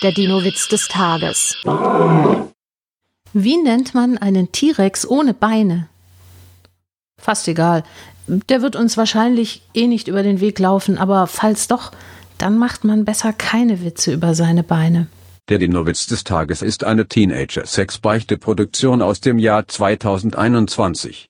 Der Dino-Witz des Tages. Wie nennt man einen T-Rex ohne Beine? Fast egal. Der wird uns wahrscheinlich eh nicht über den Weg laufen, aber falls doch, dann macht man besser keine Witze über seine Beine. Der Dino-Witz des Tages ist eine Teenager-Sex-Beichte-Produktion aus dem Jahr 2021.